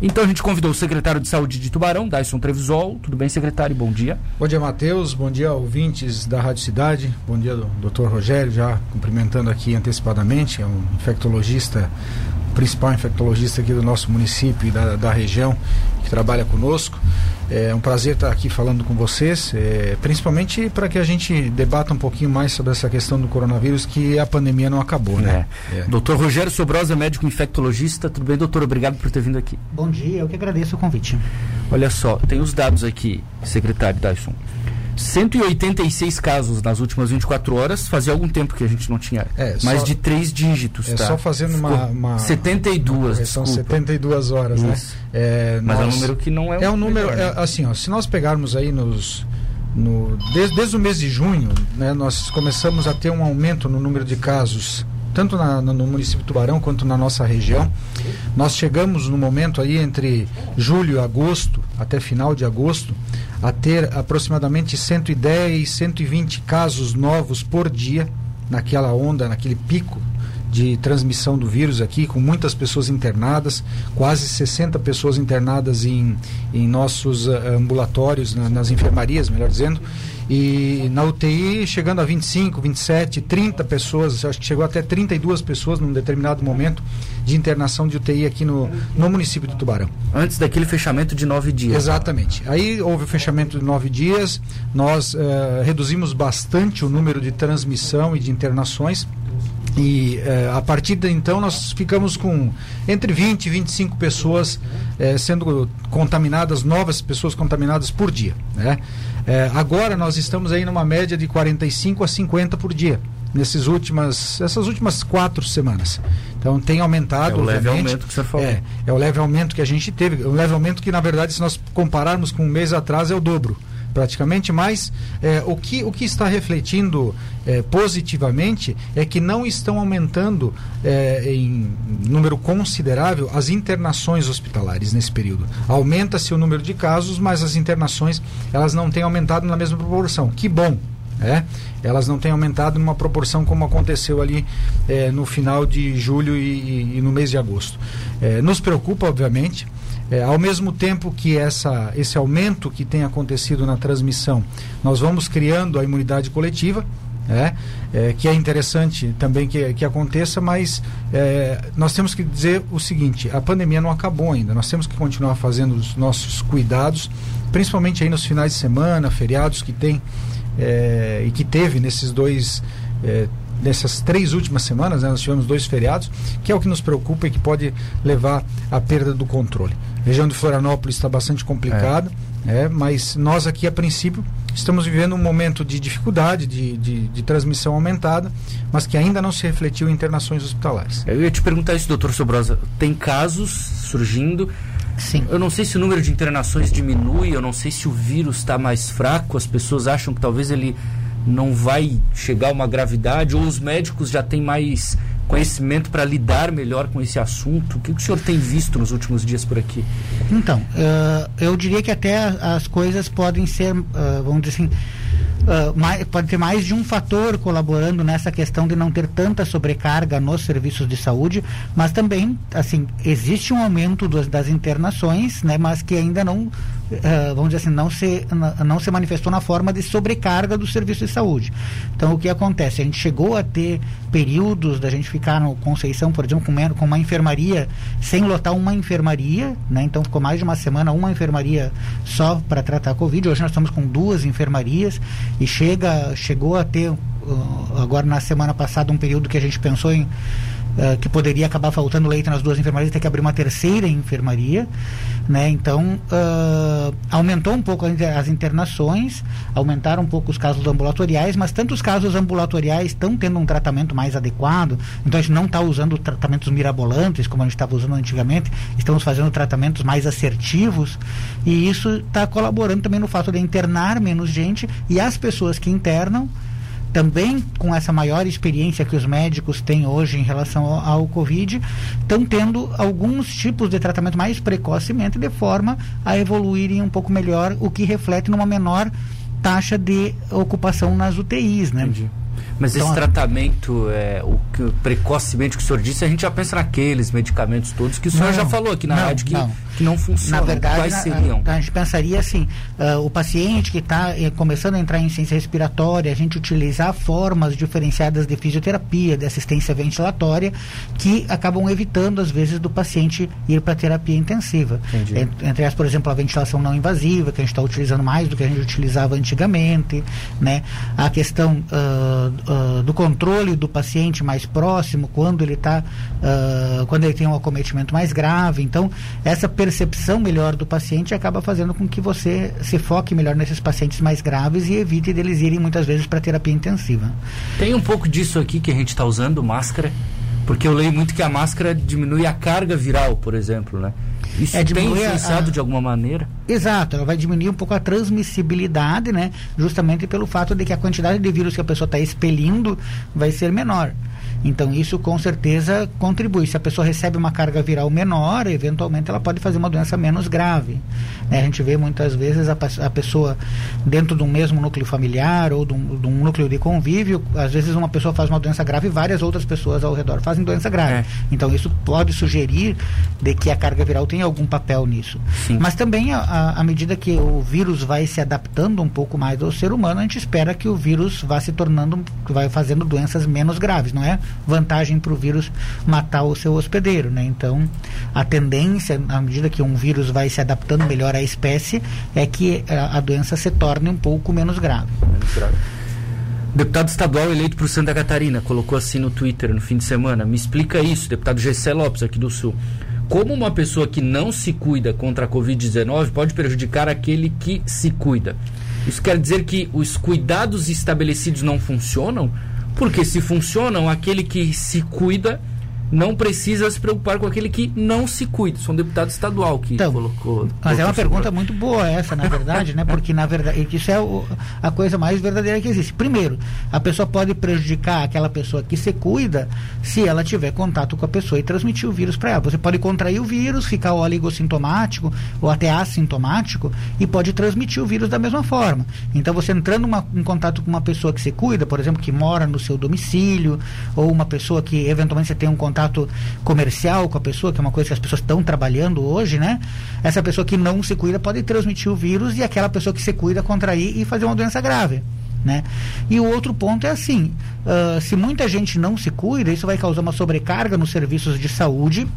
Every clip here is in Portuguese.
Então a gente convidou o secretário de Saúde de Tubarão, Dyson Trevisol. Tudo bem, secretário? Bom dia. Bom dia, Matheus. Bom dia, ouvintes da Rádio Cidade. Bom dia, doutor Rogério, já cumprimentando aqui antecipadamente. É um infectologista, principal infectologista aqui do nosso município e da, da região, que trabalha conosco. É um prazer estar aqui falando com vocês, é, principalmente para que a gente debata um pouquinho mais sobre essa questão do coronavírus, que a pandemia não acabou, né? É. É. Doutor Rogério Sobrosa, médico infectologista. Tudo bem, doutor? Obrigado por ter vindo aqui. Bom dia, eu que agradeço o convite. Olha só, tem os dados aqui, secretário Dyson. 186 casos nas últimas 24 horas. Fazia algum tempo que a gente não tinha é, mais só, de três dígitos. É tá? só fazendo uma, uma 72, uma São 72 horas, né? Isso. né? É, Mas nós, é um número que não é. É um número, melhor, né? é, assim, ó, se nós pegarmos aí nos no, desde, desde o mês de junho, né, nós começamos a ter um aumento no número de casos tanto na, no município de Tubarão quanto na nossa região. Nós chegamos no momento aí entre julho e agosto, até final de agosto, a ter aproximadamente 110, 120 casos novos por dia, naquela onda, naquele pico de transmissão do vírus aqui, com muitas pessoas internadas, quase 60 pessoas internadas em, em nossos uh, ambulatórios, na, nas enfermarias, melhor dizendo, e na UTI chegando a 25, 27, 30 pessoas, acho que chegou até 32 pessoas num determinado momento de internação de UTI aqui no, no município de Tubarão. Antes daquele fechamento de nove dias. Exatamente. Aí houve o fechamento de nove dias, nós uh, reduzimos bastante o número de transmissão e de internações. E eh, a partir de então nós ficamos com entre 20 e 25 pessoas eh, sendo contaminadas, novas pessoas contaminadas por dia. Né? Eh, agora nós estamos aí numa média de 45 a 50 por dia. Nesses últimas, essas últimas quatro semanas. Então tem aumentado. É o leve aumento que você falou. É, é o leve aumento que a gente teve. O leve aumento que, na verdade, se nós compararmos com um mês atrás, é o dobro praticamente, mas é, o, que, o que está refletindo é, positivamente é que não estão aumentando é, em número considerável as internações hospitalares nesse período. Aumenta-se o número de casos, mas as internações elas não têm aumentado na mesma proporção. Que bom, é, elas não têm aumentado numa proporção como aconteceu ali é, no final de julho e, e, no mês de agosto. É, nos preocupa, obviamente, é, ao mesmo tempo que essa, esse aumento que tem acontecido na transmissão, nós vamos criando a imunidade coletiva, é, é, que é interessante também que, que aconteça, mas é, nós temos que dizer o seguinte: a pandemia não acabou ainda, nós temos que continuar fazendo os nossos cuidados, principalmente aí nos finais de semana, feriados que tem é, e que teve nesses dois nessas três últimas semanas, né, nós tivemos dois feriados, que é o que nos preocupa e que pode levar à perda do controle. A região de Florianópolis está bastante complicada, é. é. mas nós aqui, a princípio, estamos vivendo um momento de dificuldade, de, de, de, transmissão aumentada, mas que ainda não se refletiu em internações hospitalares. Eu ia te perguntar isso, doutor Sobrosa. Tem casos surgindo. Sim. Eu não sei se o número de internações diminui, eu não sei se o vírus está mais fraco, as pessoas acham que talvez ele não vai chegar uma gravidade ou os médicos já têm mais conhecimento para lidar melhor com esse assunto? O que, o senhor tem visto nos últimos dias por aqui? Então, uh, eu diria que até as coisas podem ser, uh, vamos dizer assim, Uh, mais, pode ter mais de um fator colaborando nessa questão de não ter tanta sobrecarga nos serviços de saúde, mas também, assim, existe um aumento das internações, né, mas que ainda não uh, vamos dizer assim, não se, não se manifestou na forma de sobrecarga do serviço de saúde. Então, o que acontece? A gente chegou a ter períodos da gente ficar no Conceição, por exemplo, com, com uma enfermaria, sem lotar uma enfermaria, né? Então, ficou mais de uma semana uma enfermaria só para tratar a Covid. Hoje nós estamos com duas enfermarias e chega, chegou a ter, uh, agora na semana passada, um período que a gente pensou em uh, que poderia acabar faltando leite nas duas enfermarias, ter que abrir uma terceira enfermaria, né? Então uh, aumentou um pouco as internações, aumentaram um pouco os casos ambulatoriais, mas tanto os casos ambulatoriais estão tendo um tratamento mais adequado, então a gente não está usando tratamentos mirabolantes como a gente estava usando antigamente, estamos fazendo tratamentos mais assertivos e isso está colaborando também no fato de internar menos gente e as pessoas que internam também com essa maior experiência que os médicos têm hoje em relação ao, ao Covid, estão tendo alguns tipos de tratamento mais precocemente, de forma a evoluírem um pouco melhor, o que reflete numa menor taxa de ocupação nas UTIs, né? Entendi. Mas então, esse tratamento, é, o que precocemente que o senhor disse, a gente já pensa naqueles medicamentos todos que o senhor não, já falou aqui na não, rádio que, que não funcionam. Na verdade, Quais seriam? A, a, gente pensaria assim, uh, o paciente que está eh, começando a entrar em ciência respiratória, a gente utilizar formas diferenciadas de fisioterapia, de assistência ventilatória, que acabam evitando, às vezes, do paciente ir para terapia intensiva. Entre, entre as, por exemplo, a ventilação não invasiva, que a gente está utilizando mais do que a gente utilizava antigamente, né? A questão uh, uh, do controle do paciente mais próximo, quando ele está, quando ele tem um acometimento mais grave. Então, essa percepção melhor do paciente acaba fazendo com que você se foque melhor nesses pacientes mais graves e evite deles irem muitas vezes para terapia intensiva. Tem um pouco disso aqui que a gente está usando, máscara, porque eu leio muito que a máscara diminui a carga viral, por exemplo, né? Isso é, tem influenciado a, de alguma maneira? Exato, ela vai diminuir um pouco a transmissibilidade, né? Justamente pelo fato de que a quantidade de vírus que a pessoa está expelindo vai ser menor. Então isso com certeza contribui. Se a pessoa recebe uma carga viral menor, eventualmente ela pode fazer uma doença menos grave. Né? A gente vê muitas vezes a, a, pessoa dentro de um mesmo núcleo familiar ou um, de um, núcleo de convívio, às vezes uma pessoa faz uma doença grave e várias outras pessoas ao redor fazem doença grave. É. Então isso pode sugerir de que a carga viral tem algum papel nisso. Sim. Mas também à medida que o vírus vai se adaptando um pouco mais ao ser humano, a gente espera que o vírus vá se tornando, vai fazendo doenças menos graves, não é? Vantagem para o vírus matar o seu hospedeiro, né? Então, a tendência, à medida que um vírus vai se adaptando melhor à espécie, é que a, a doença se torne um pouco menos grave. Menos grave. Deputado estadual eleito por Santa Catarina colocou assim no Twitter no fim de semana. Me explica isso, deputado Gessé Lopes, aqui do Sul. Como uma pessoa que não se cuida contra a Covid-19 pode prejudicar aquele que se cuida? Isso quer dizer que os cuidados estabelecidos não funcionam? Porque se funcionam, aquele que se cuida não precisa se preocupar com aquele que não se cuida. Sou um deputado estadual que então, colocou. Mas é uma pergunta muito boa essa, na verdade, né? Porque na verdade isso é o, a coisa mais verdadeira que existe. Primeiro, a pessoa pode prejudicar aquela pessoa que se cuida se ela tiver contato com a pessoa e transmitir o vírus para ela. Você pode contrair o vírus, ficar oligossintomático ou até assintomático e pode transmitir o vírus da mesma forma. Então, você entrando uma, em contato com uma pessoa que se cuida, por exemplo, que mora no seu domicílio, ou uma pessoa que eventualmente você tem um contato contato comercial com a pessoa, que é uma coisa que as pessoas estão trabalhando hoje, né? Essa pessoa que não se cuida pode transmitir o vírus e aquela pessoa que se cuida contrair e fazer uma doença grave. Né? E o outro ponto é assim: uh, se muita gente não se cuida, isso vai causar uma sobrecarga nos serviços de saúde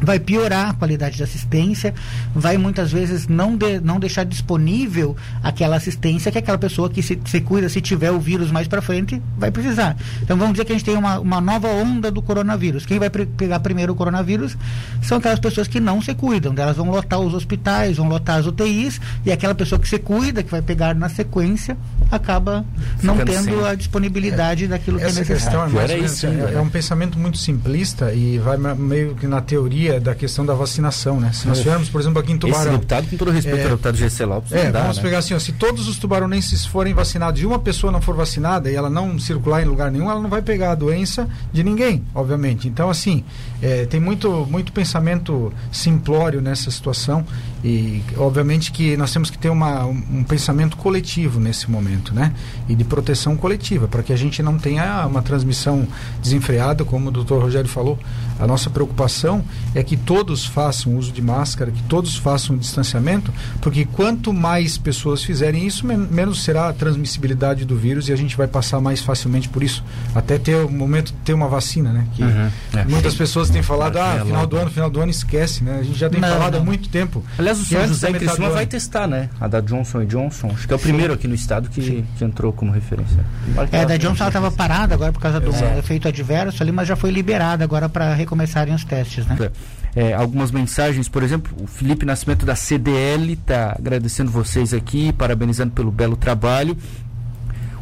vai piorar a qualidade de assistência, vai muitas vezes não, de, não deixar disponível aquela assistência que aquela pessoa que se, se cuida, se tiver o vírus mais para frente, vai precisar. Então vamos dizer que a gente tem uma, uma nova onda do coronavírus. Quem vai pegar primeiro o coronavírus são aquelas pessoas que não se cuidam. Elas vão lotar os hospitais, vão lotar as UTIs, e aquela pessoa que se cuida, que vai pegar na sequência, acaba não tendo sem. a disponibilidade é, daquilo que é necessário. Questão é, mais, é, é um pensamento muito simplista e vai meio que na teoria da questão da vacinação, né? Se nós tivermos, por exemplo, aqui em Tubarão... Esse deputado, com todo respeito é, ao deputado GC Lopes, é, dá, vamos né? pegar assim, ó, se todos os tubaronenses forem vacinados e uma pessoa não for vacinada e ela não circular em lugar nenhum, ela não vai pegar a doença de ninguém, obviamente. Então, assim, é, tem muito, muito pensamento simplório nessa situação e, obviamente, que nós temos que ter uma, um, um pensamento coletivo nesse momento, né? E de proteção coletiva, para que a gente não tenha uma transmissão desenfreada, como o doutor Rogério falou. A nossa preocupação é que todos façam uso de máscara, que todos façam distanciamento, porque quanto mais pessoas fizerem isso, men menos será a transmissibilidade do vírus e a gente vai passar mais facilmente por isso. Até ter o momento de ter uma vacina, né? Que uhum, é. muitas pessoas têm falado, ah, final do ano, final do ano esquece, né? A gente já tem não, falado não. há muito tempo. Aliás, o senhor José Criciúma vai testar, né? A da Johnson Johnson. Acho que é o primeiro aqui no estado que, que entrou como referência. É, a da Johnson ela estava parada agora por causa do é. efeito adverso ali, mas já foi liberada agora para recomeçarem os testes, né? É, algumas mensagens, por exemplo, o Felipe Nascimento da CDL está agradecendo vocês aqui, parabenizando pelo belo trabalho.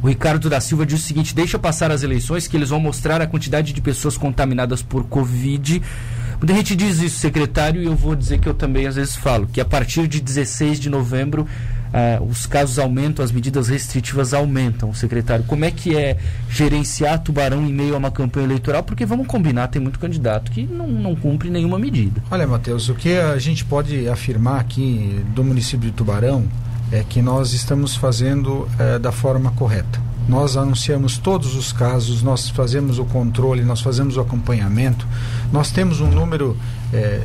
O Ricardo da Silva diz o seguinte: deixa passar as eleições que eles vão mostrar a quantidade de pessoas contaminadas por Covid. Muita gente diz isso, secretário, e eu vou dizer que eu também às vezes falo, que a partir de 16 de novembro uh, os casos aumentam, as medidas restritivas aumentam, secretário. Como é que é gerenciar Tubarão em meio a uma campanha eleitoral? Porque vamos combinar, tem muito candidato que não, não cumpre nenhuma medida. Olha, Matheus, o que a gente pode afirmar aqui do município de Tubarão é que nós estamos fazendo é, da forma correta. Nós anunciamos todos os casos, nós fazemos o controle, nós fazemos o acompanhamento. Nós temos um número é,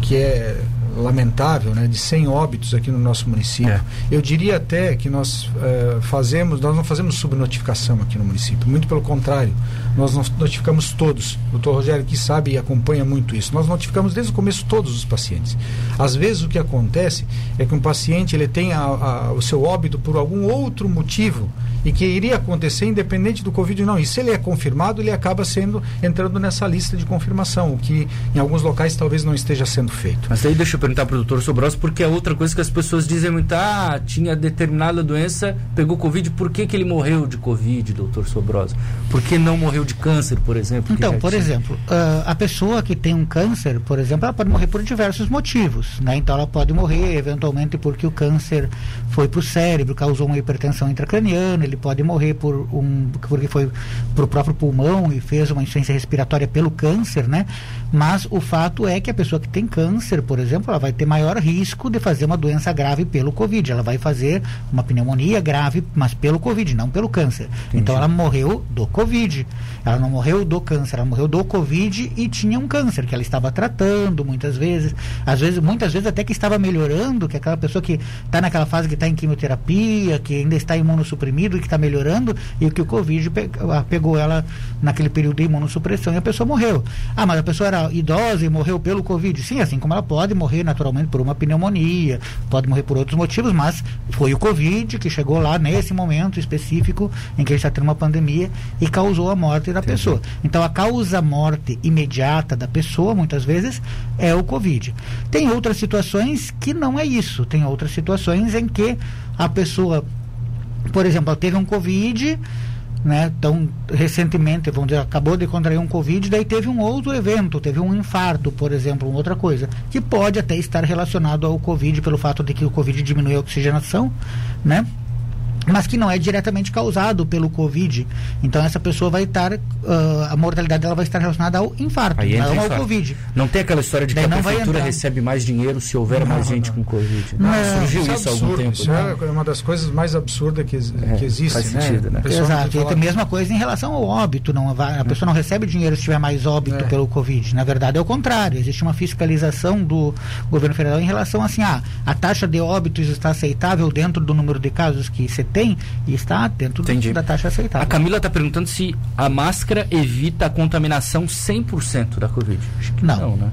que é lamentável, né, de 100 óbitos aqui no nosso município. É. Eu diria até que nós uh, fazemos, nós não fazemos subnotificação aqui no município, muito pelo contrário, nós notificamos todos. O doutor Rogério que sabe e acompanha muito isso. Nós notificamos desde o começo todos os pacientes. Às vezes o que acontece é que um paciente ele tem a, a, o seu óbito por algum outro motivo e que iria acontecer independente do Covid não. E se ele é confirmado, ele acaba sendo entrando nessa lista de confirmação, o que em alguns locais talvez não esteja sendo feito. Mas aí deixa eu perguntar para o doutor Sobrosa, porque é outra coisa que as pessoas dizem muito, ah, tinha determinada doença, pegou Covid, por que, que ele morreu de Covid, doutor Sobrosa? Por que não morreu de câncer, por exemplo? Então, por tinha? exemplo, uh, a pessoa que tem um câncer, por exemplo, ela pode morrer por diversos motivos, né? Então ela pode morrer eventualmente porque o câncer foi para o cérebro, causou uma hipertensão intracraniana, ele pode morrer por um porque foi para o próprio pulmão e fez uma insuficiência respiratória pelo câncer, né? Mas o fato é que a pessoa que tem câncer, por exemplo, ela vai ter maior risco de fazer uma doença grave pelo Covid. Ela vai fazer uma pneumonia grave, mas pelo Covid, não pelo câncer. Entendi. Então ela morreu do Covid. Ela não morreu do câncer, ela morreu do Covid e tinha um câncer que ela estava tratando muitas vezes, às vezes, muitas vezes até que estava melhorando, que é aquela pessoa que está naquela fase que está em quimioterapia, que ainda está imunossuprimido e que está melhorando, e que o Covid ah, pegou ela naquele período de imunossupressão e a pessoa morreu. Ah, mas a pessoa era idosa e morreu pelo Covid. Sim, assim como ela pode morrer naturalmente por uma pneumonia, pode morrer por outros motivos, mas foi o Covid que chegou lá nesse momento específico em que a gente está tendo uma pandemia e causou a morte da Entendi. pessoa. Então a causa morte imediata da pessoa, muitas vezes, é o Covid. Tem outras situações que não é isso. Tem outras situações em que a pessoa, por exemplo, ela teve um Covid, né? Então, recentemente, vamos dizer, acabou de contrair um Covid, daí teve um outro evento, teve um infarto, por exemplo, uma outra coisa, que pode até estar relacionado ao Covid pelo fato de que o Covid diminui a oxigenação, né? Mas que não é diretamente causado pelo Covid. Então essa pessoa vai estar, uh, a mortalidade dela vai estar relacionada ao infarto, Aí não ao Covid. Não tem aquela história de Daí que a prefeitura recebe mais dinheiro se houver não, mais gente não. com Covid. Não, não surgiu isso, isso há algum tempo. Isso né? é uma das coisas mais absurdas que, é, que existe, faz né? Sentido, né? Exato. E tem a mesma coisa em relação ao óbito. Não, a pessoa não recebe dinheiro se tiver mais óbito é. pelo Covid. Na verdade é o contrário. Existe uma fiscalização do governo federal em relação assim, ah, a taxa de óbitos está aceitável dentro do número de casos que você tem e está dentro do, da taxa aceitável. A Camila está perguntando se a máscara evita a contaminação 100% da Covid. Acho que não, não né?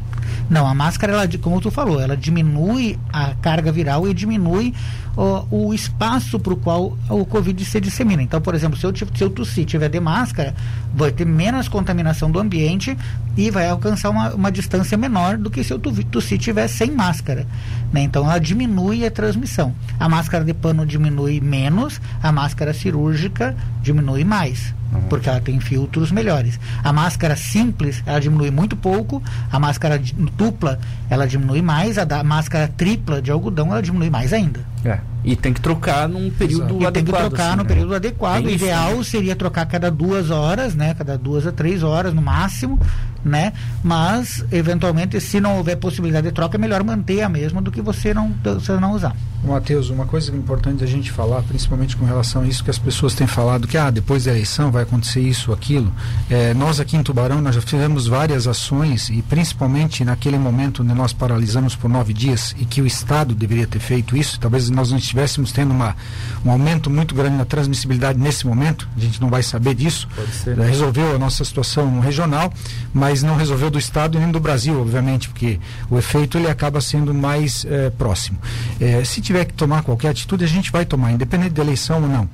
Não, a máscara, ela, como tu falou, ela diminui a carga viral e diminui o, o espaço para o qual o Covid se dissemina. Então, por exemplo, se eu, se eu tossir tiver de máscara, vai ter menos contaminação do ambiente e vai alcançar uma, uma distância menor do que se eu tossir tiver sem máscara. Né? Então, ela diminui a transmissão. A máscara de pano diminui menos, a máscara cirúrgica diminui mais porque ela tem filtros melhores. A máscara simples, ela diminui muito pouco, a máscara dupla, ela diminui mais, a da máscara tripla de algodão, ela diminui mais ainda. É. E tem que trocar num período Exato. adequado. tem que trocar assim, no né? período adequado. O ideal né? seria trocar cada duas horas, né? Cada duas a três horas no máximo, né? Mas, eventualmente, se não houver possibilidade de troca, é melhor manter a mesma do que você não, você não usar. Matheus, uma coisa importante a gente falar, principalmente com relação a isso que as pessoas têm falado, que ah, depois da eleição vai acontecer isso, aquilo. É, nós aqui em Tubarão, nós já fizemos várias ações e principalmente naquele momento onde nós paralisamos por nove dias e que o Estado deveria ter feito isso, talvez nós não estivéssemos tendo uma, um aumento muito grande na transmissibilidade nesse momento, a gente não vai saber disso. É, resolveu a nossa situação regional, mas não resolveu do Estado e nem do Brasil, obviamente, porque o efeito ele acaba sendo mais é, próximo. É, se tiver que tomar qualquer atitude, a gente vai tomar, independente da eleição ou não.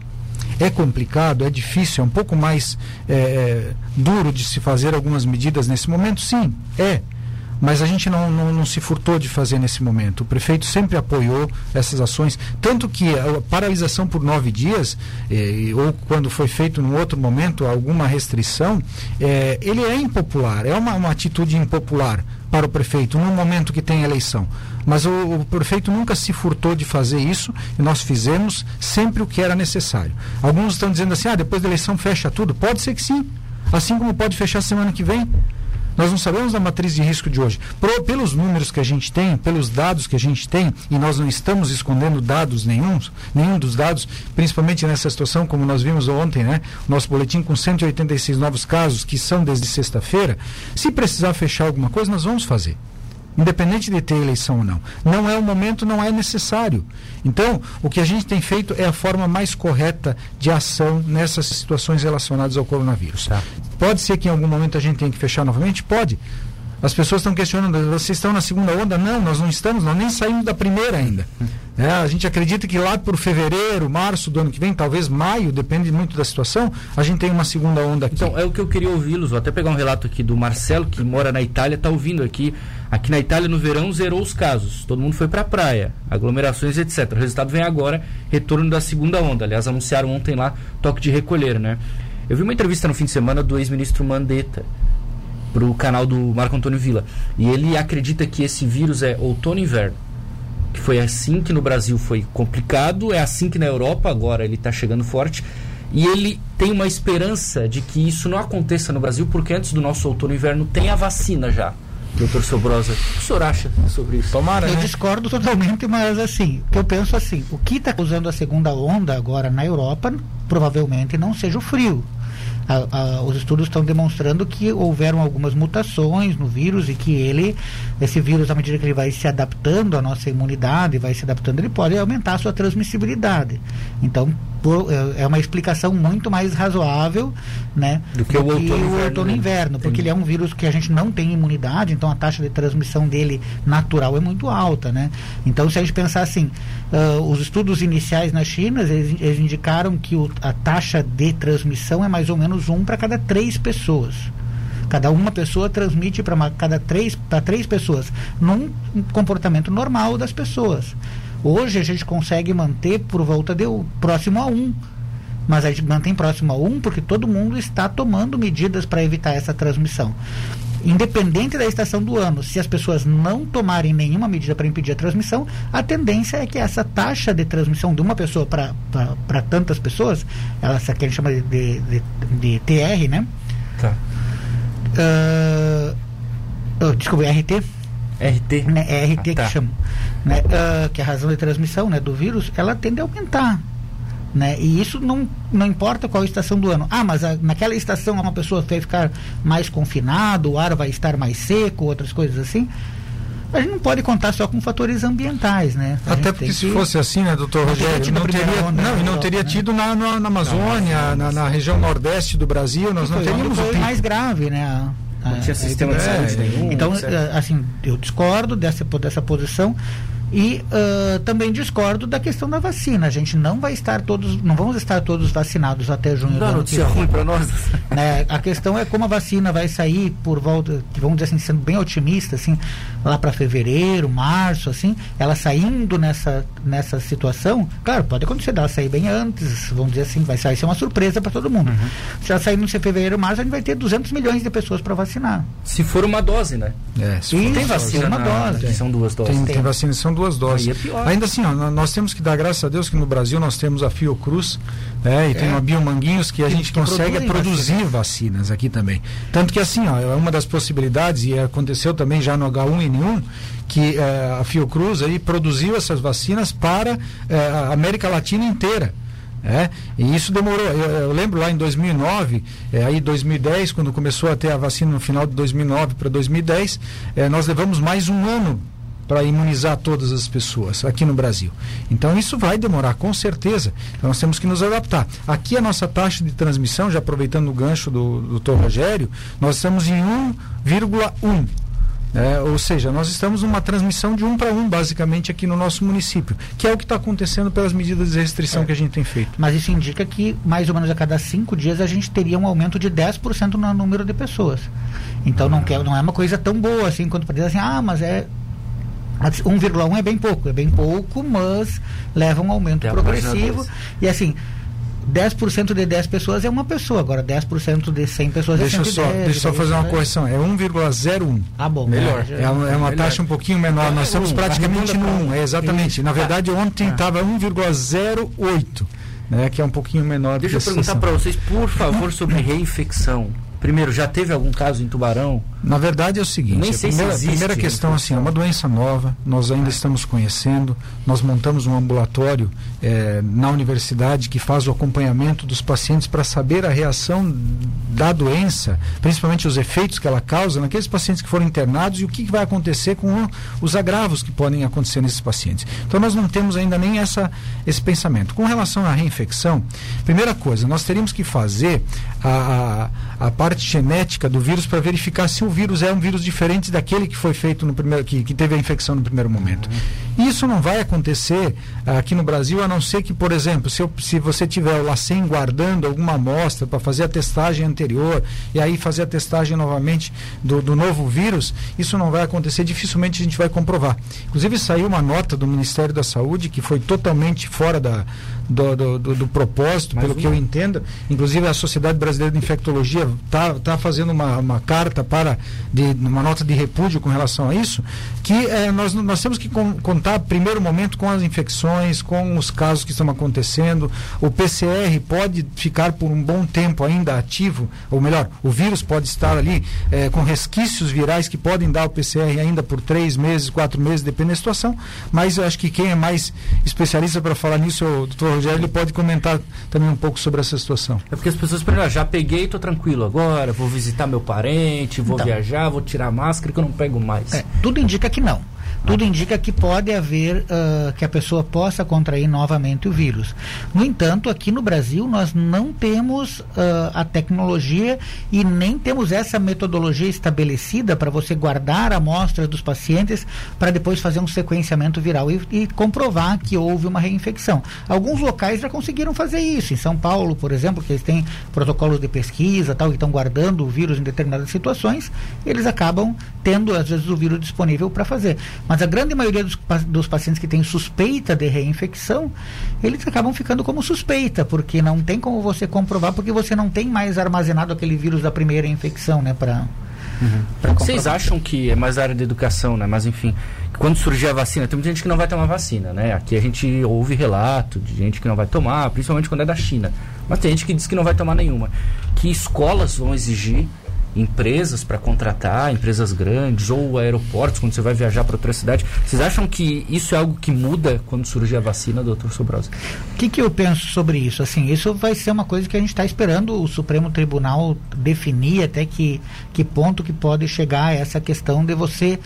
É complicado, é difícil, é um pouco mais é, duro de se fazer algumas medidas nesse momento? Sim, é mas a gente não, não, não, se furtou de fazer nesse momento. O prefeito sempre apoiou essas ações, tanto que a paralisação por nove dias, eh, ou quando foi feito num outro momento alguma restrição, eh, ele é impopular, é uma, uma atitude impopular para o prefeito no momento que tem eleição. Mas o, o, prefeito nunca se furtou de fazer isso e nós fizemos sempre o que era necessário. Alguns estão dizendo assim: ah, depois da eleição fecha tudo. Pode ser que sim. Assim como pode fechar semana que vem. Nós não sabemos da matriz de risco de hoje. Pro, pelos números que a gente tem, pelos dados que a gente tem, e nós não estamos escondendo dados nenhum, nenhum dos dados, principalmente nessa situação, como nós vimos ontem, né? Nosso boletim com 186 novos casos, que são desde sexta-feira. Se precisar fechar alguma coisa, nós vamos fazer. Independente de ter eleição ou não. Não é o momento, não é necessário. Então, o que a gente tem feito é a forma mais correta de ação nessas situações relacionadas ao coronavírus. Tá. Pode ser que em algum momento a gente tenha que fechar novamente? Pode. As pessoas estão questionando, vocês estão na segunda onda? Não, nós não estamos, nós nem saímos da primeira ainda. É, a gente acredita que lá por fevereiro, março do ano que vem, talvez maio, depende muito da situação, a gente tem uma segunda onda aqui. Então, é o que eu queria ouvi-los, vou até pegar um relato aqui do Marcelo, que mora na Itália, está ouvindo aqui. Aqui na Itália, no verão, zerou os casos. Todo mundo foi para a praia, aglomerações, etc. O resultado vem agora, retorno da segunda onda. Aliás, anunciaram ontem lá toque de recolher, né? Eu vi uma entrevista no fim de semana do ex-ministro Mandetta para o canal do Marco Antônio Villa. E ele acredita que esse vírus é outono e inverno. Que foi assim que no Brasil foi complicado, é assim que na Europa agora ele está chegando forte. E ele tem uma esperança de que isso não aconteça no Brasil, porque antes do nosso outono e inverno tem a vacina já. Doutor Sobrosa, o que o senhor acha sobre isso? Tomara, eu né? discordo totalmente, mas assim, eu penso assim, o que está causando a segunda onda agora na Europa provavelmente não seja o frio a, a, os estudos estão demonstrando que houveram algumas mutações no vírus e que ele, esse vírus, à medida que ele vai se adaptando à nossa imunidade, vai se adaptando, ele pode aumentar a sua transmissibilidade. Então, por, é, é uma explicação muito mais razoável né, do que do o outono, outono inverno, né? porque ele é um vírus que a gente não tem imunidade, então a taxa de transmissão dele natural é muito alta. Né? Então, se a gente pensar assim, uh, os estudos iniciais na China, eles, eles indicaram que o, a taxa de transmissão é mais ou menos um para cada três pessoas. Cada uma pessoa transmite para cada três três pessoas num comportamento normal das pessoas. Hoje a gente consegue manter por volta de próximo a um. Mas a gente mantém próximo a um porque todo mundo está tomando medidas para evitar essa transmissão. Independente da estação do ano, se as pessoas não tomarem nenhuma medida para impedir a transmissão, a tendência é que essa taxa de transmissão de uma pessoa para tantas pessoas, essa que a gente chama de, de, de, de TR, né? Tá. Uh, oh, desculpa, RT RT? Né, é RT ah, tá. que chama. Né, uh, que é a razão de transmissão né, do vírus, ela tende a aumentar. Né? E isso não, não importa qual estação do ano. Ah, mas a, naquela estação uma pessoa vai ficar mais confinado, o ar vai estar mais seco, outras coisas assim. A gente não pode contar só com fatores ambientais, né? A Até porque se que... fosse assim, né, doutor Rogério, não teria, onda, não, e não teria né? tido na, na, na Amazônia, não, na, na, região nordeste do Brasil, nós não teríamos o mais grave, né? Não tinha sistema de saúde nenhum. Então, etc. assim, eu discordo dessa, dessa posição. E uh, também discordo da questão da vacina. A gente não vai estar todos, não vamos estar todos vacinados até junho não, do ano que vem. ruim para nós. Né? A questão é como a vacina vai sair por volta, vamos dizer assim, sendo bem otimista, assim, lá para fevereiro, março, assim, ela saindo nessa, nessa situação, claro, pode acontecer dela sair bem antes, vamos dizer assim, vai sair ser uma surpresa para todo mundo. Uhum. Se ela sair no fevereiro, março, a gente vai ter 200 milhões de pessoas para vacinar. Se for uma dose, né? É, se for, tem vacina uma na, dose. São duas doses. Tem, tem. tem vacina, são duas doses. É Ainda assim, ó, nós temos que dar graças a Deus que no Brasil nós temos a Fiocruz né, e é. tem a Biomanguinhos que a gente que consegue produzir vacina. vacinas aqui também. Tanto que assim, ó, é uma das possibilidades, e aconteceu também já no H1N1, que eh, a Fiocruz aí produziu essas vacinas para eh, a América Latina inteira. É, e isso demorou. Eu, eu, lembro lá em 2009, é, aí 2010, quando começou a ter a vacina no final de 2009 para 2010, é, nós levamos mais um ano para imunizar todas as pessoas aqui no Brasil. Então isso vai demorar, com certeza. Então, nós temos que nos adaptar. Aqui a nossa taxa de transmissão, já aproveitando o gancho do, do Dr. Rogério, nós estamos em 1,1. É, ou seja, nós estamos numa transmissão de um para um, basicamente, aqui no nosso município, que é o que está acontecendo pelas medidas de restrição é. que a gente tem feito. Mas isso indica que, mais ou menos a cada cinco dias, a gente teria um aumento de 10% no número de pessoas. Então não, quer, não é uma coisa tão boa assim, quando dizer assim, ah, mas é 1,1 é bem pouco, é bem pouco, mas leva um aumento é progressivo. E assim, 10% de 10 pessoas é uma pessoa, agora 10% de 100 pessoas deixa é 110. Só, deixa eu só fazer uma correção, é 1,01. Ah, bom. Melhor. É, é, uma, é uma taxa um pouquinho menor, nós estamos praticamente no 1, é, exatamente. Na verdade, ontem estava 1,08, né, que é um pouquinho menor. Deixa eu perguntar para vocês, por favor, sobre reinfecção. Primeiro, já teve algum caso em Tubarão? Na verdade é o seguinte, Nem a sei se primeira, primeira questão assim, é uma doença nova, nós ainda estamos conhecendo, nós montamos um ambulatório eh, na universidade que faz o acompanhamento dos pacientes para saber a reação da doença, principalmente os efeitos que ela causa naqueles pacientes que foram internados e o que, vai acontecer com os agravos que podem acontecer nesses pacientes. Então nós não temos ainda nem essa, esse pensamento. Com relação à reinfecção, primeira coisa, nós teríamos que fazer a, a, a parte genética do vírus para verificar se o vírus é um vírus diferente daquele que foi feito no primeiro, que, que teve a infecção no primeiro momento. Isso não vai acontecer aqui no Brasil, a não ser que, por exemplo, se, eu, se você tiver o LACEN guardando alguma amostra para fazer a testagem anterior e aí fazer a testagem novamente do, do novo vírus, isso não vai acontecer, dificilmente a gente vai comprovar. Inclusive saiu uma nota do Ministério da Saúde que foi totalmente fora da, do, do, do, do propósito, Mas pelo que eu entendo. Inclusive a Sociedade Brasileira de Infectologia está tá fazendo uma, uma carta para de, uma nota de repúdio com relação a isso, que é, nós, nós temos que contar primeiro momento com as infecções, com os casos que estão acontecendo. O PCR pode ficar por um bom tempo ainda ativo, ou melhor, o vírus pode estar ali é, com resquícios virais que podem dar o PCR ainda por três meses, quatro meses, depende da situação. Mas eu acho que quem é mais especialista para falar nisso é o doutor Rogério, ele pode comentar também um pouco sobre essa situação. É porque as pessoas pensam, ah, já peguei, estou tranquilo agora, vou visitar meu parente, vou então, viajar, vou tirar a máscara que eu não pego mais. É, tudo indica que não tudo indica que pode haver uh, que a pessoa possa contrair novamente o vírus. No entanto, aqui no Brasil nós não temos uh, a tecnologia e nem temos essa metodologia estabelecida para você guardar amostras dos pacientes para depois fazer um sequenciamento viral e, e, comprovar que houve uma reinfecção. Alguns locais já conseguiram fazer isso. Em São Paulo, por exemplo, que eles têm protocolos de pesquisa tal, que estão guardando o vírus em determinadas situações, eles acabam tendo às vezes o vírus disponível para fazer. Mas a grande maioria dos, dos pacientes que têm suspeita de reinfecção, eles acabam ficando como suspeita, porque não tem como você comprovar, porque você não tem mais armazenado aquele vírus da primeira infecção, né, para Uhum. Vocês acham que é mais área de educação, né? Mas enfim, quando surgir a vacina, tem muita gente que não vai tomar vacina, né? Aqui a gente ouve relato de gente que não vai tomar, principalmente quando é da China. Mas tem gente que diz que não vai tomar nenhuma. Que escolas vão exigir empresas para contratar, empresas grandes ou aeroportos, quando você vai viajar para outra cidade. Vocês acham que isso é algo que muda quando surgir a vacina, doutor Sobrosa? O que, que eu penso sobre isso? Assim, isso vai ser uma coisa que a gente está esperando o Supremo Tribunal definir até que, que ponto que pode chegar essa questão de você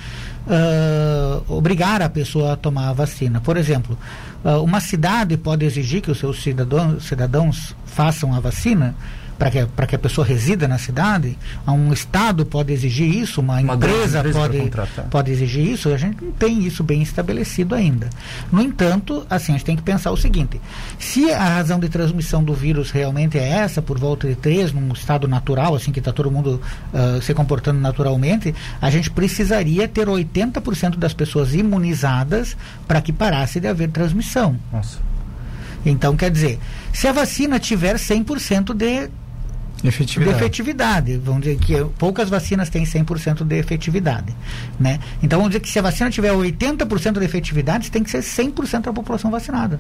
uh, obrigar a pessoa a tomar a vacina. Por exemplo, uh, uma cidade pode exigir que os seus cidadãos, cidadãos façam a vacina, para que, que a pessoa resida na cidade, um Estado pode exigir isso, uma, uma empresa, empresa pode, pode exigir isso, a gente não tem isso bem estabelecido ainda. No entanto, assim, a gente tem que pensar o seguinte: se a razão de transmissão do vírus realmente é essa, por volta de três, num estado natural, assim, que está todo mundo uh, se comportando naturalmente, a gente precisaria ter 80% das pessoas imunizadas para que parasse de haver transmissão. Nossa. Então, quer dizer, se a vacina tiver 100% de efetividade. de efetividade. Vamos dizer que poucas vacinas têm 100% de efetividade. Né? Então, vamos dizer que se a vacina tiver 80% de efetividade, tem que ser 100% da população vacinada.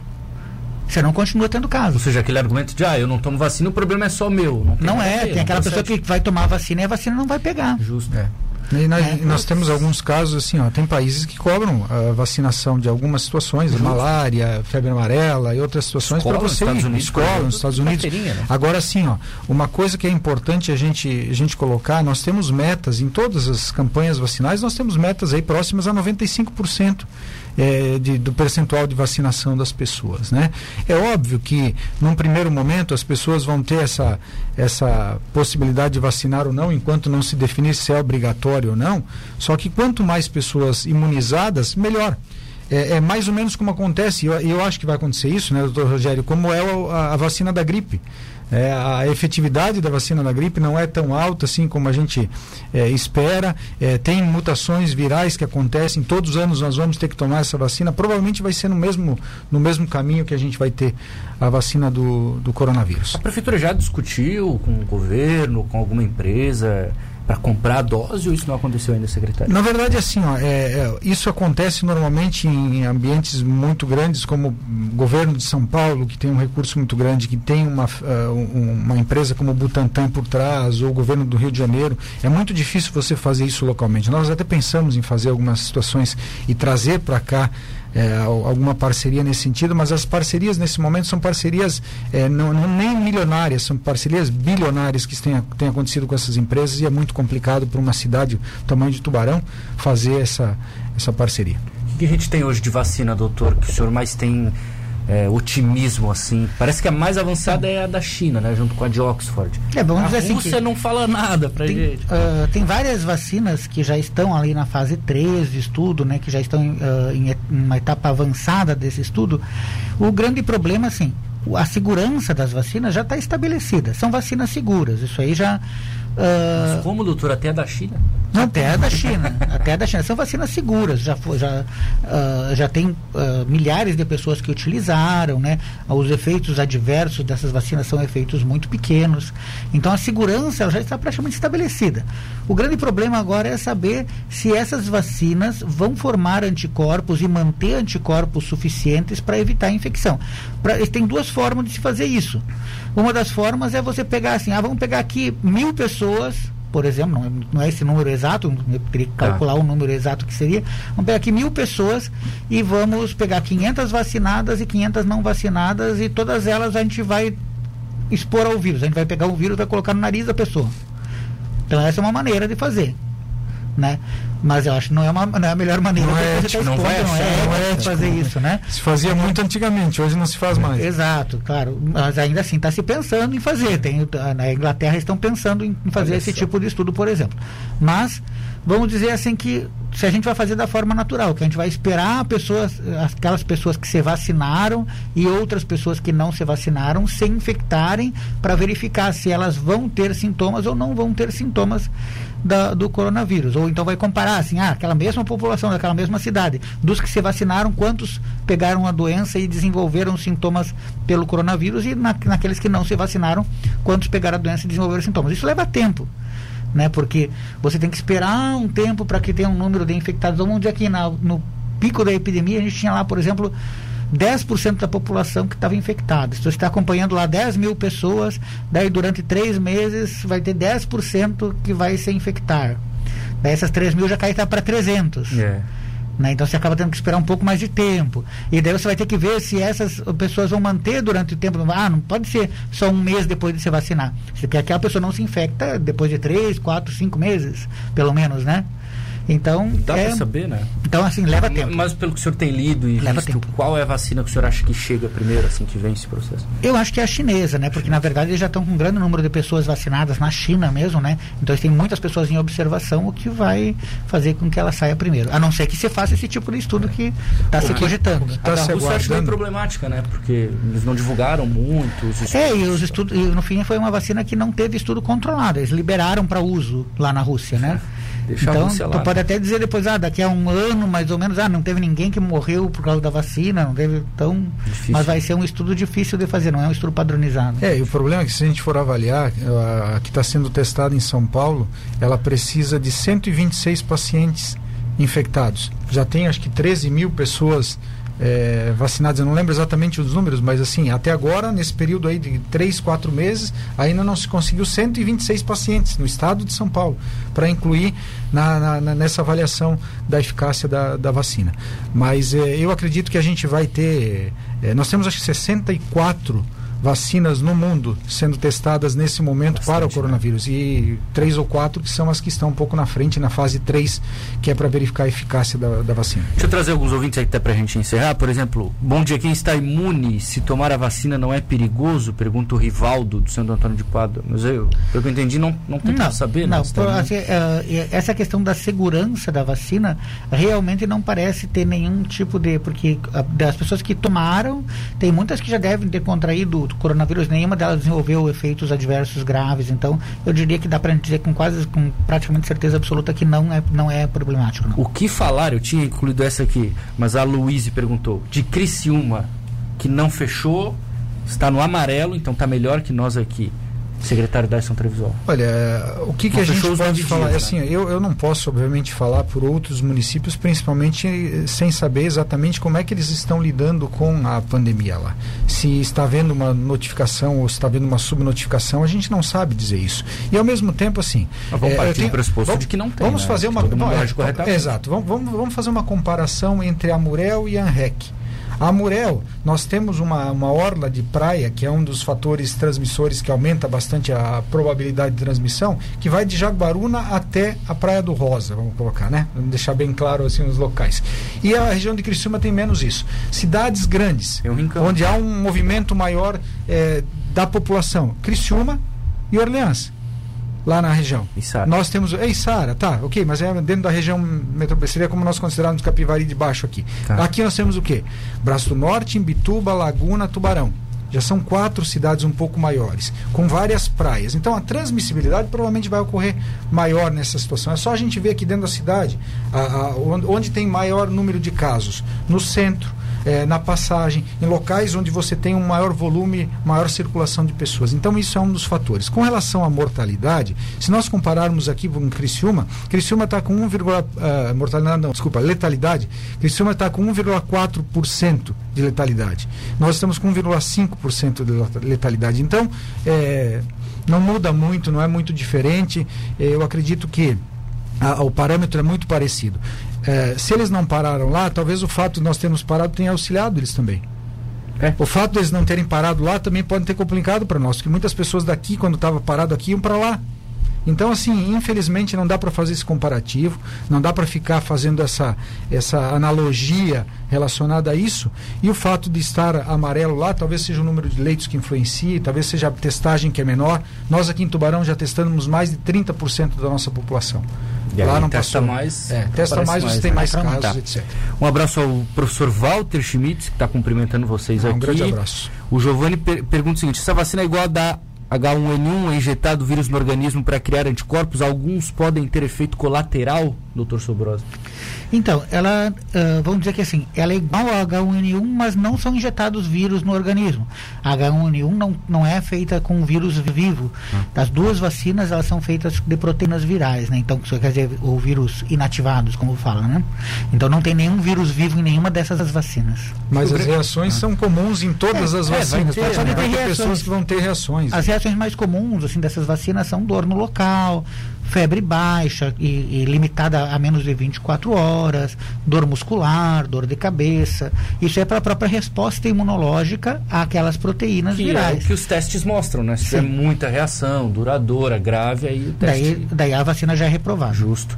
Você não continua tendo caso. Ou seja, aquele argumento de, ah, eu não tomo vacina, o problema é só meu. Não, não é, tem aquela pessoa que vai tomar a vacina e a vacina não vai pegar. Justo. É. E nós, é, nós temos alguns casos assim, ó, tem países que cobram a vacinação de algumas situações, malária, febre amarela e outras situações para você ir Unidos, escola nos Estados Unidos. Né? Agora sim, ó, uma coisa que é importante a gente a gente colocar, nós temos metas em todas as campanhas vacinais, nós temos metas aí próximas a 95% é, de, do percentual de vacinação das pessoas. Né? É óbvio que, num primeiro momento, as pessoas vão ter essa, essa possibilidade de vacinar ou não, enquanto não se definir se é obrigatório ou não. Só que quanto mais pessoas imunizadas, melhor. É, é, mais ou menos como acontece, e eu, eu, acho que vai acontecer isso, né, doutor Rogério, como é a, a vacina da gripe. É, a efetividade da vacina da gripe não é tão alta assim como a gente é, espera. É, tem mutações virais que acontecem. Todos os anos nós vamos ter que tomar essa vacina. Provavelmente vai ser no mesmo, no mesmo caminho que a gente vai ter a vacina do, do coronavírus. A prefeitura já discutiu com o governo, com alguma empresa, para comprar a dose ou isso não aconteceu ainda, secretário? Na verdade, assim, ó, é, é, isso acontece normalmente em ambientes muito grandes, como o governo de São Paulo, que tem um recurso muito grande, que tem uma, uh, uma empresa como o Butantan por trás, ou o governo do Rio de Janeiro. É muito difícil você fazer isso localmente. Nós até pensamos em fazer algumas situações e trazer para cá é, alguma parceria nesse sentido, mas as parcerias nesse momento são parcerias é, não, não, nem milionárias, são parcerias bilionárias que têm, têm acontecido com essas empresas e é muito complicado para uma cidade do tamanho de Tubarão fazer essa, essa parceria. O que a gente tem hoje de vacina, doutor, que o senhor mais tem é, otimismo assim. Parece que a mais avançada é a da China, né? Junto com a de Oxford. É, vamos a dizer assim Rússia não fala nada pra tem, gente. Uh, tem várias vacinas que já estão ali na fase 3 de estudo, né? Que já estão uh, em uma etapa avançada desse estudo. O grande problema, assim, a segurança das vacinas já está estabelecida. São vacinas seguras. Isso aí já Uh, Mas como, doutor? Até da China? Até da China. até da China. São vacinas seguras. Já, já, uh, já tem uh, milhares de pessoas que utilizaram, né? Os efeitos adversos dessas vacinas são efeitos muito pequenos. Então a segurança já está praticamente estabelecida. O grande problema agora é saber se essas vacinas vão formar anticorpos e manter anticorpos suficientes para evitar a infecção. Pra, tem duas formas de se fazer isso. Uma das formas é você pegar assim, ah, vamos pegar aqui mil pessoas, por exemplo, não, não é esse número exato, eu teria que calcular tá. o número exato que seria. Vamos pegar aqui mil pessoas e vamos pegar 500 vacinadas e 500 não vacinadas e todas elas a gente vai expor ao vírus. A gente vai pegar o vírus e vai colocar no nariz da pessoa. Então essa é uma maneira de fazer né? Mas eu acho que não é, uma, não é a melhor maneira não é ético, não, vai não é, não é ético, fazer isso, né? Se fazia muito antigamente, hoje não se faz mais. Exato, claro. Mas ainda assim está se pensando em fazer. Tem, na Inglaterra estão pensando em fazer esse tipo de estudo, por exemplo. Mas vamos dizer assim que se a gente vai fazer da forma natural, que a gente vai esperar pessoas, aquelas pessoas que se vacinaram e outras pessoas que não se vacinaram se infectarem para verificar se elas vão ter sintomas ou não vão ter sintomas da, do coronavírus. Ou então vai comparar assim, ah, aquela mesma população daquela mesma cidade, dos que se vacinaram, quantos pegaram a doença e desenvolveram sintomas pelo coronavírus e na, naqueles que não se vacinaram, quantos pegaram a doença e desenvolveram sintomas. Isso leva tempo. Né, porque você tem que esperar um tempo para que tenha um número de infectados. Vamos dizer que na, no pico da epidemia a gente tinha lá, por exemplo, 10% da população que estava infectada. Se você está acompanhando lá 10 mil pessoas, daí durante três meses vai ter 10% que vai se infectar. Daí essas 3 mil já cai para 300. É. Né? Então você acaba tendo que esperar um pouco mais de tempo. E daí você vai ter que ver se essas pessoas vão manter durante o tempo. Ah, não pode ser só um mês depois de se vacinar. Você quer que aquela pessoa não se infecta depois de três, quatro, cinco meses, pelo menos, né? Então. Dá é, para saber, né? Então, assim, leva tempo. Mas pelo que o senhor tem lido e leva visto, tempo. qual é a vacina que o senhor acha que chega primeiro, assim, que vem esse processo? Eu acho que é a chinesa, né? Porque, na verdade, eles já estão com um grande número de pessoas vacinadas na China mesmo, né? Então, tem muitas pessoas em observação, o que vai fazer com que ela saia primeiro. A não ser que se faça esse tipo de estudo que está se cogitando. Tá a da Rússia acho meio problemática, né? Porque eles não divulgaram muito os estudos. É, e os estudos, e no fim foi uma vacina que não teve estudo controlado. Eles liberaram para uso lá na Rússia, né? Deixa então, tu lá, pode né? até dizer depois, ah, daqui a um ano mais ou menos, ah, não teve ninguém que morreu por causa da vacina, não teve tão. Difícil. Mas vai ser um estudo difícil de fazer, não é um estudo padronizado. É, e o problema é que se a gente for avaliar, a, a que está sendo testada em São Paulo, ela precisa de 126 pacientes infectados. Já tem acho que 13 mil pessoas é, vacinados. Eu não lembro exatamente os números, mas assim, até agora, nesse período aí de 3, 4 meses, ainda não se conseguiu 126 pacientes no estado de São Paulo, para incluir na, na, nessa avaliação da eficácia da, da vacina. Mas é, eu acredito que a gente vai ter. É, nós temos acho que 64 vacinas no mundo sendo testadas nesse momento Bastante, para o né? coronavírus. Né? E três ou quatro que são as que estão um pouco na frente, na fase 3, que é para verificar a eficácia da, da, vacina. Deixa eu trazer alguns ouvintes aqui até para a gente encerrar. Por exemplo, bom dia, quem está imune, se tomar a vacina não é perigoso? Pergunta o Rivaldo do Santo Antônio de Quadro. Mas eu, pelo que eu entendi, não, não tem como saber, né? Não, por, assim, uh, essa questão da segurança da vacina realmente não parece ter nenhum tipo de. Porque uh, das pessoas que tomaram, tem muitas que já devem ter contraído do coronavírus, nenhuma delas desenvolveu efeitos adversos graves. Então, eu diria que dá para dizer com quase, com praticamente certeza absoluta que não é, não é problemático. Não. O que falar? Eu tinha incluído essa aqui, mas a Luíse perguntou. De Criciúma, que não fechou, está no amarelo, então está melhor que nós aqui. Secretário Dyson Trevisol. Olha, o que, que a gente pode falar? Dias, né? assim, eu, eu não posso, obviamente, falar por outros municípios, principalmente eh, sem saber exatamente como é que eles estão lidando com a pandemia lá. Se está havendo uma notificação ou se está havendo uma subnotificação, a gente não sabe dizer isso. E ao mesmo tempo, assim. Mas vamos é, partir tenho, do pressuposto vamos, de que não tem. Vamos né? fazer uma. Bom, é, exato. Vamos, vamos, vamos fazer uma comparação entre a Murel e a ANREC. A Murel, nós temos uma, uma orla de praia, que é um dos fatores transmissores que aumenta bastante a probabilidade de transmissão, que vai de Jaguaruna até a Praia do Rosa, vamos colocar, né? Vamos deixar bem claro assim os locais. E a região de Criciúma tem menos isso. Cidades grandes, onde há um movimento maior é, da população. Criciúma e Orleans lá na região. Içara. Nós temos. É Içara, tá, ok, mas é dentro da região metropolitana, seria como nós consideramos Capivari de Baixo aqui. Tá. Aqui nós temos o quê? Braço do Norte, Imbituba, Laguna, Tubarão. Já são quatro cidades um pouco maiores, com várias praias. Então a transmissibilidade provavelmente vai ocorrer maior nessa situação. É só a gente ver aqui dentro da cidade a, a, onde tem maior número de casos. No centro, é, na passagem, em locais onde você tem um maior volume, maior circulação de pessoas. Então, isso é um dos fatores. Com relação à mortalidade, se nós compararmos aqui com Criciúma, Criciúma está com 1, uh, mortalidade, não, desculpa, letalidade, Criciúma está com 1,4% de letalidade. Nós estamos com 1,5% de letalidade. Então, é, não muda muito, não é muito diferente. Eu acredito que a, o parâmetro é muito parecido. É, se eles não pararam lá, talvez o fato de nós termos parado tenha auxiliado eles também. É. O fato deles não terem parado lá também pode ter complicado para nós, porque muitas pessoas daqui, quando estava parado aqui, iam para lá. Então, assim, infelizmente não dá para fazer esse comparativo, não dá para ficar fazendo essa, essa analogia relacionada a isso. E o fato de estar amarelo lá, talvez seja o número de leitos que influencie, talvez seja a testagem que é menor. Nós aqui em Tubarão já testamos mais de 30% da nossa população. E lá não testa passou. mais. É, testa mais, você tem né? mais casos, tá. etc. Um abraço ao professor Walter Schmitz, que está cumprimentando vocês ah, aqui. Um grande abraço. O Giovanni per pergunta o seguinte: essa vacina é igual a da H1N1 é injetado vírus no organismo para criar anticorpos? Alguns podem ter efeito colateral, doutor Sobrosa? Então, ela, uh, vamos dizer que assim, ela é igual a H1N1, mas não são injetados vírus no organismo. A H1N1 não, não é feita com vírus vivo. Ah. As duas vacinas, elas são feitas de proteínas virais, né? Então, quer dizer, ou vírus inativados, como fala, né? Então, não tem nenhum vírus vivo em nenhuma dessas vacinas. Mas as reações ah. são comuns em todas é, as vacinas. É, vai ter, vai ter pessoas que vão ter reações. As reações mais comuns, assim, dessas vacinas são dor no local, febre baixa e, e, limitada a menos de 24 horas, dor muscular, dor de cabeça. Isso é para a própria resposta imunológica àquelas proteínas que virais. É o que os testes mostram, né? Se tiver muita reação, duradoura, grave, aí o teste... Daí, daí a vacina já é reprovada. Justo.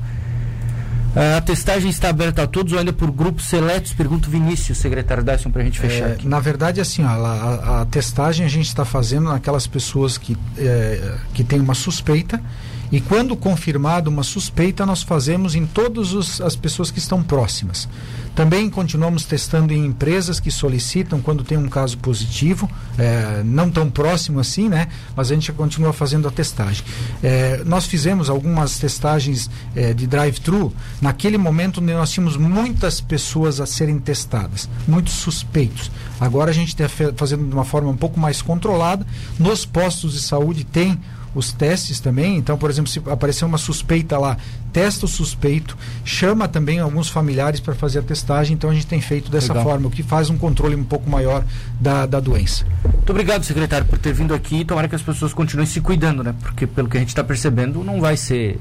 A testagem está aberta a todos ou ainda por grupos seletos? Pergunta o Vinícius, secretário Dyson, para a gente fechar é, aqui. Na verdade, assim, ó, a, a, testagem a gente está fazendo naquelas pessoas que, é, que têm uma suspeita e quando confirmada uma suspeita, nós fazemos em todas as pessoas que estão próximas. Também continuamos testando em empresas que solicitam quando tem um caso positivo, é, não tão próximo assim, né? Mas a gente continua fazendo a testagem. É, nós fizemos algumas testagens é, de drive-thru naquele momento onde nós tínhamos muitas pessoas a serem testadas, muitos suspeitos. Agora a gente está fazendo de uma forma um pouco mais controlada. Nos postos de saúde tem os testes também. Então, por exemplo, se aparecer uma suspeita lá, testa o suspeito, chama também alguns familiares para fazer a testagem. Então, a gente tem feito dessa Legal. forma, o que faz um controle um pouco maior da, da doença. Muito obrigado, secretário, por ter vindo aqui. Tomara que as pessoas continuem se cuidando, né? Porque, pelo que a gente está percebendo, não vai ser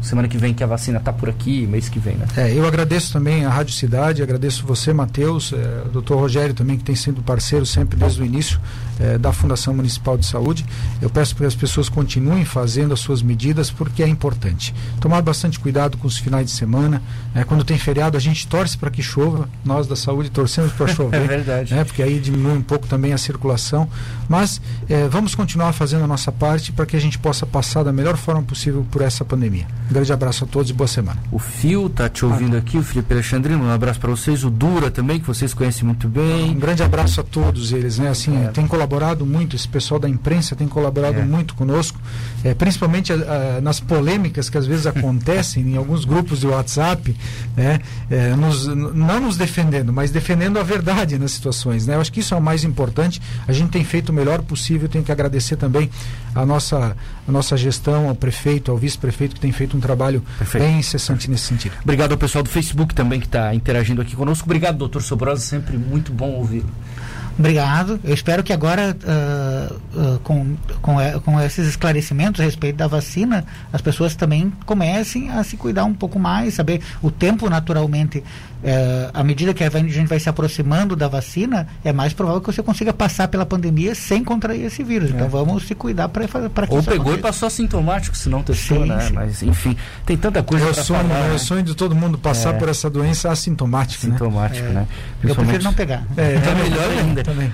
semana que vem que a vacina está por aqui, mês que vem, né? É, eu agradeço também a Rádio Cidade, agradeço você, Matheus, é, o doutor Rogério também, que tem sido parceiro sempre desde o início é, da Fundação Municipal de Saúde. Eu peço que as pessoas continuem fazendo as suas medidas, porque é importante. Tomar bastante cuidado com os finais de semana. É, quando tem feriado, a gente torce para que chova, nós da saúde torcemos para chover. é verdade. Né, porque aí diminui um pouco também a circulação. Mas é, vamos continuar fazendo a nossa parte para que a gente possa passar da melhor forma possível por essa pandemia. Um grande abraço a todos e boa semana. O Fio tá te ouvindo ah. aqui, o Felipe Alexandrino, um abraço para vocês. O Dura também, que vocês conhecem muito bem. Um grande abraço a todos eles, né? Assim, é. tem colaborado muito, esse pessoal da imprensa tem colaborado é. muito conosco, é, principalmente a, a, nas polêmicas que às vezes acontecem em alguns grupos de WhatsApp, né? É, nos, não nos defendendo, mas defendendo a verdade nas situações, né? Eu acho que isso é o mais importante. A gente tem feito o melhor possível, tem que agradecer também a nossa, a nossa gestão, ao prefeito, ao vice-prefeito, que tem feito um trabalho Perfeito. bem incessante nesse sentido. Obrigado ao pessoal do Facebook também que está interagindo aqui conosco. Obrigado, doutor Sobrosa, sempre muito bom ouvi-lo. Obrigado. Eu espero que agora, uh, uh, com, com, com esses esclarecimentos a respeito da vacina, as pessoas também comecem a se cuidar um pouco mais, saber o tempo naturalmente é, à medida que a gente vai se aproximando da vacina, é mais provável que você consiga passar pela pandemia sem contrair esse vírus. Então, é. Então vamos se cuidar para para que Ou pegou aconteça. e passou assintomático, se não testou, sim, né? Sim. Mas enfim, tem tanta coisa é o sonho, falar, é né? o sonho de todo mundo passar é. por essa doença assintomática, assintomático, né? né? Eu prefiro não pegar. É, tá melhor ainda. Também.